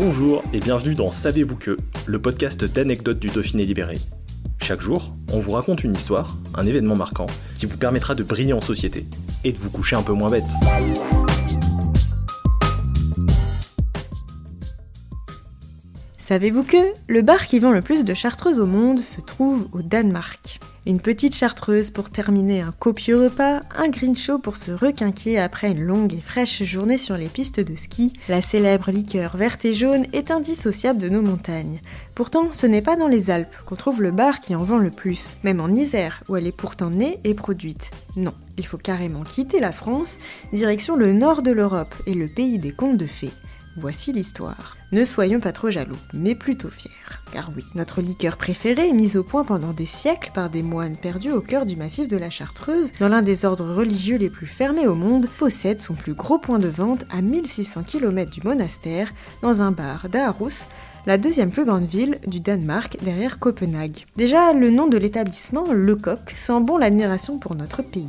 Bonjour et bienvenue dans Savez-vous que, le podcast d'anecdotes du Dauphiné libéré. Chaque jour, on vous raconte une histoire, un événement marquant, qui vous permettra de briller en société et de vous coucher un peu moins bête. Savez-vous que le bar qui vend le plus de chartreuses au monde se trouve au Danemark Une petite chartreuse pour terminer un copieux repas, un green show pour se requinquer après une longue et fraîche journée sur les pistes de ski, la célèbre liqueur verte et jaune est indissociable de nos montagnes. Pourtant, ce n'est pas dans les Alpes qu'on trouve le bar qui en vend le plus, même en Isère, où elle est pourtant née et produite. Non, il faut carrément quitter la France, direction le nord de l'Europe et le pays des contes de fées. Voici l'histoire. Ne soyons pas trop jaloux, mais plutôt fiers. Car oui, notre liqueur préférée, mise au point pendant des siècles par des moines perdus au cœur du massif de la Chartreuse, dans l'un des ordres religieux les plus fermés au monde, possède son plus gros point de vente à 1600 km du monastère, dans un bar d'Aarhus, la deuxième plus grande ville du Danemark derrière Copenhague. Déjà, le nom de l'établissement, Le Coq, sent bon l'admiration pour notre pays.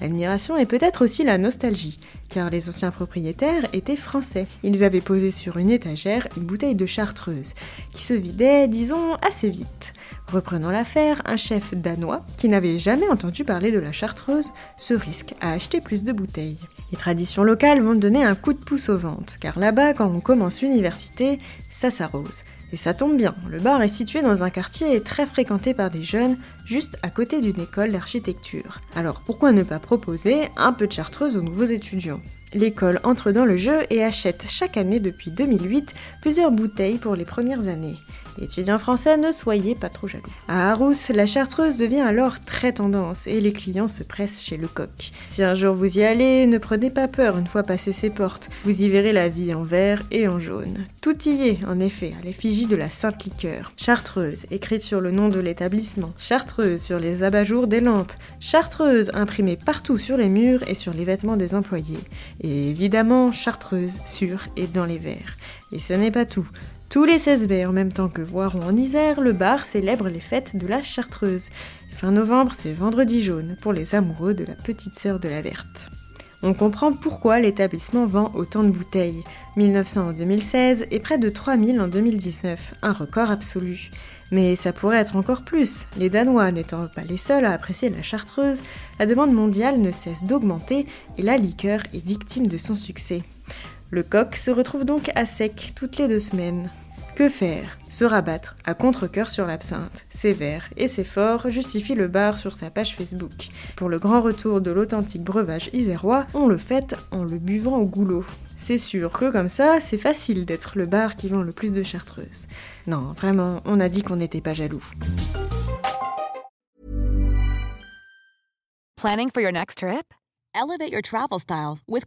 L'admiration et peut-être aussi la nostalgie, car les anciens propriétaires étaient français. Ils avaient posé sur une étagère une bouteille de chartreuse, qui se vidait, disons, assez vite. Reprenant l'affaire, un chef danois, qui n'avait jamais entendu parler de la chartreuse, se risque à acheter plus de bouteilles. Les traditions locales vont donner un coup de pouce aux ventes, car là-bas, quand on commence l'université, ça s'arrose. Et ça tombe bien, le bar est situé dans un quartier très fréquenté par des jeunes, juste à côté d'une école d'architecture. Alors pourquoi ne pas proposer un peu de chartreuse aux nouveaux étudiants? L'école entre dans le jeu et achète chaque année depuis 2008 plusieurs bouteilles pour les premières années. Étudiants français, ne soyez pas trop jaloux. À Arous, la chartreuse devient alors très tendance et les clients se pressent chez le coq. Si un jour vous y allez, ne prenez pas peur une fois passé ses portes. Vous y verrez la vie en vert et en jaune. Tout y est, en effet, à l'effigie de la sainte liqueur. Chartreuse, écrite sur le nom de l'établissement. Chartreuse sur les abat-jours des lampes. Chartreuse, imprimée partout sur les murs et sur les vêtements des employés. Et évidemment, chartreuse sur et dans les verres. Et ce n'est pas tout. Tous les 16 mai, en même temps que Voiron en Isère, le bar célèbre les fêtes de la Chartreuse. Fin novembre, c'est vendredi jaune pour les amoureux de la petite sœur de la verte. On comprend pourquoi l'établissement vend autant de bouteilles. 1900 en 2016 et près de 3000 en 2019, un record absolu. Mais ça pourrait être encore plus. Les Danois n'étant pas les seuls à apprécier la chartreuse, la demande mondiale ne cesse d'augmenter et la liqueur est victime de son succès. Le coq se retrouve donc à sec toutes les deux semaines. Que faire? Se rabattre à contre-coeur sur l'absinthe. Sévère et c'est fort justifie le bar sur sa page Facebook. Pour le grand retour de l'authentique breuvage isérois, on le fait en le buvant au goulot. C'est sûr que comme ça, c'est facile d'être le bar qui vend le plus de chartreuses. Non, vraiment, on a dit qu'on n'était pas jaloux. Planning for your next trip? Elevate your travel style with.